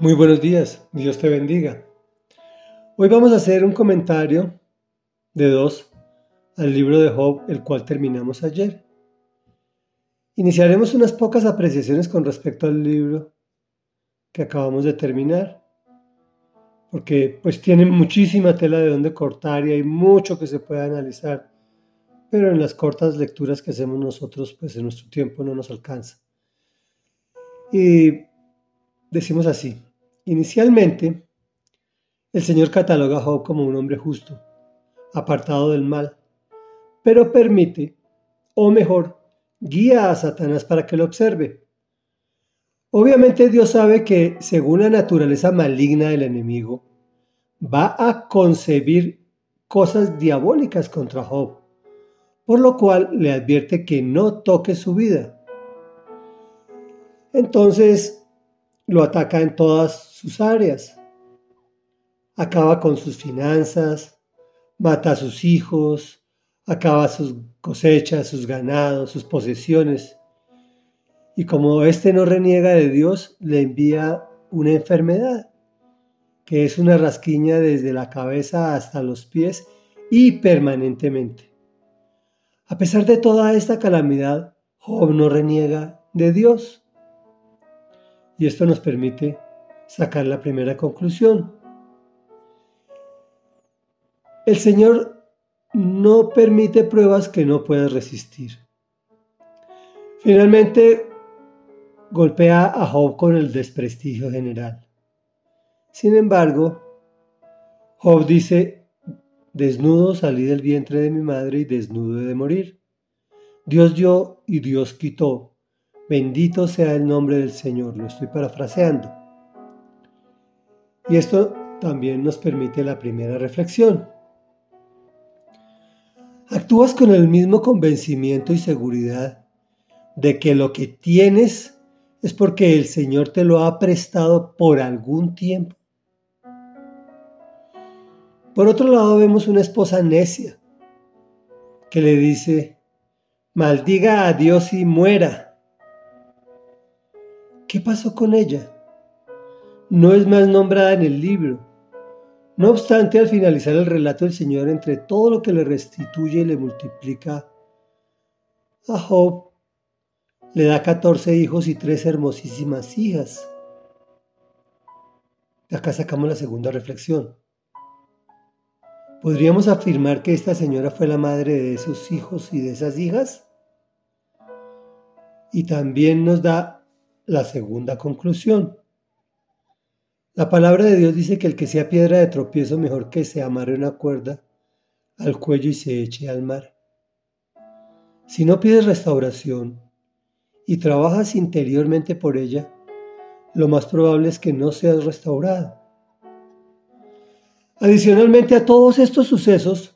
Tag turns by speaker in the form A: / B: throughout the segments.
A: Muy buenos días, Dios te bendiga. Hoy vamos a hacer un comentario de dos al libro de Job, el cual terminamos ayer. Iniciaremos unas pocas apreciaciones con respecto al libro que acabamos de terminar, porque pues tiene muchísima tela de donde cortar y hay mucho que se puede analizar, pero en las cortas lecturas que hacemos nosotros, pues en nuestro tiempo no nos alcanza. Y decimos así, inicialmente, el Señor cataloga a Job como un hombre justo, apartado del mal, pero permite, o mejor, guía a Satanás para que lo observe. Obviamente Dios sabe que, según la naturaleza maligna del enemigo, va a concebir cosas diabólicas contra Job, por lo cual le advierte que no toque su vida. Entonces lo ataca en todas sus áreas. Acaba con sus finanzas, mata a sus hijos, acaba sus cosechas, sus ganados, sus posesiones. Y como éste no reniega de Dios, le envía una enfermedad, que es una rasquiña desde la cabeza hasta los pies y permanentemente. A pesar de toda esta calamidad, Job no reniega de Dios. Y esto nos permite sacar la primera conclusión. El Señor no permite pruebas que no puedas resistir. Finalmente, golpea a Job con el desprestigio general. Sin embargo, Job dice, desnudo salí del vientre de mi madre y desnudo he de morir. Dios dio y Dios quitó. Bendito sea el nombre del Señor, lo estoy parafraseando. Y esto también nos permite la primera reflexión. Actúas con el mismo convencimiento y seguridad de que lo que tienes es porque el Señor te lo ha prestado por algún tiempo. Por otro lado vemos una esposa necia que le dice, maldiga a Dios y muera. ¿Qué pasó con ella? No es más nombrada en el libro. No obstante, al finalizar el relato, el Señor, entre todo lo que le restituye y le multiplica a Job, le da 14 hijos y tres hermosísimas hijas. De acá sacamos la segunda reflexión. ¿Podríamos afirmar que esta señora fue la madre de esos hijos y de esas hijas? Y también nos da la segunda conclusión. La palabra de Dios dice que el que sea piedra de tropiezo mejor que se amarre una cuerda al cuello y se eche al mar. Si no pides restauración y trabajas interiormente por ella, lo más probable es que no seas restaurado. Adicionalmente a todos estos sucesos,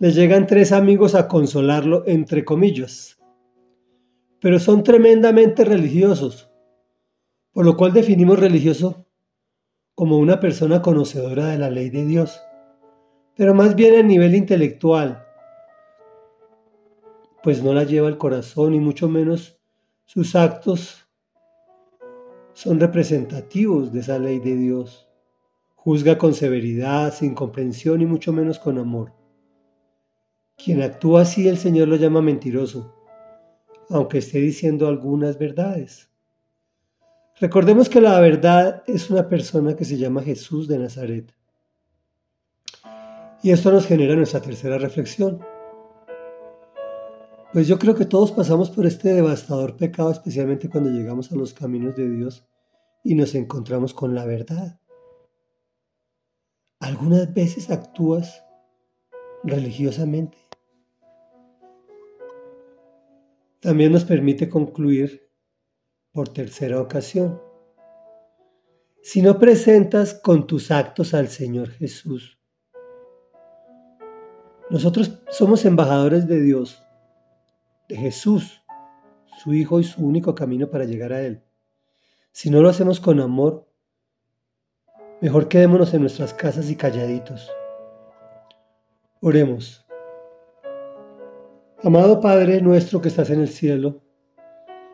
A: le llegan tres amigos a consolarlo, entre comillas pero son tremendamente religiosos, por lo cual definimos religioso como una persona conocedora de la ley de Dios, pero más bien a nivel intelectual, pues no la lleva al corazón y mucho menos sus actos son representativos de esa ley de Dios. Juzga con severidad, sin comprensión y mucho menos con amor. Quien actúa así el Señor lo llama mentiroso aunque esté diciendo algunas verdades. Recordemos que la verdad es una persona que se llama Jesús de Nazaret. Y esto nos genera nuestra tercera reflexión. Pues yo creo que todos pasamos por este devastador pecado, especialmente cuando llegamos a los caminos de Dios y nos encontramos con la verdad. Algunas veces actúas religiosamente También nos permite concluir por tercera ocasión. Si no presentas con tus actos al Señor Jesús, nosotros somos embajadores de Dios, de Jesús, su Hijo y su único camino para llegar a Él. Si no lo hacemos con amor, mejor quedémonos en nuestras casas y calladitos. Oremos. Amado Padre nuestro que estás en el cielo,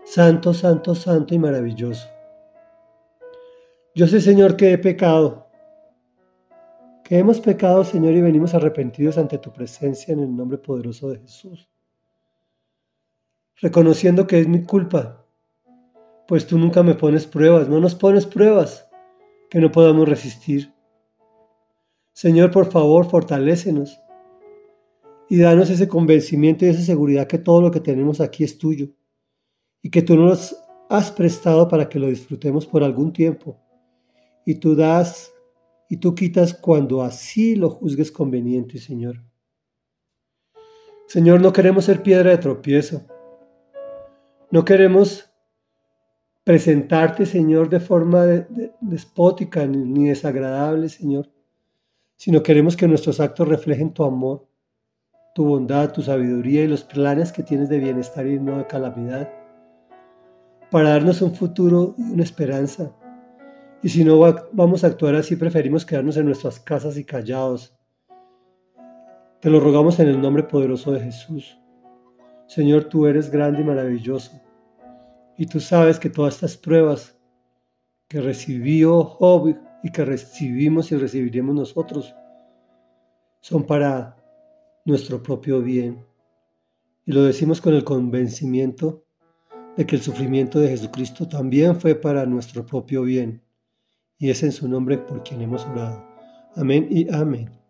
A: santo, santo, santo y maravilloso. Yo sé, Señor, que he pecado, que hemos pecado, Señor, y venimos arrepentidos ante tu presencia en el nombre poderoso de Jesús. Reconociendo que es mi culpa, pues tú nunca me pones pruebas, no nos pones pruebas que no podamos resistir. Señor, por favor, fortalécenos y danos ese convencimiento y esa seguridad que todo lo que tenemos aquí es tuyo y que tú nos has prestado para que lo disfrutemos por algún tiempo. Y tú das y tú quitas cuando así lo juzgues conveniente, Señor. Señor, no queremos ser piedra de tropiezo. No queremos presentarte, Señor, de forma despótica ni desagradable, Señor, sino queremos que nuestros actos reflejen tu amor, tu bondad, tu sabiduría y los planes que tienes de bienestar y no de calamidad, para darnos un futuro y una esperanza. Y si no vamos a actuar así, preferimos quedarnos en nuestras casas y callados. Te lo rogamos en el nombre poderoso de Jesús. Señor, tú eres grande y maravilloso. Y tú sabes que todas estas pruebas que recibió Job y que recibimos y recibiremos nosotros son para nuestro propio bien. Y lo decimos con el convencimiento de que el sufrimiento de Jesucristo también fue para nuestro propio bien. Y es en su nombre por quien hemos orado. Amén y amén.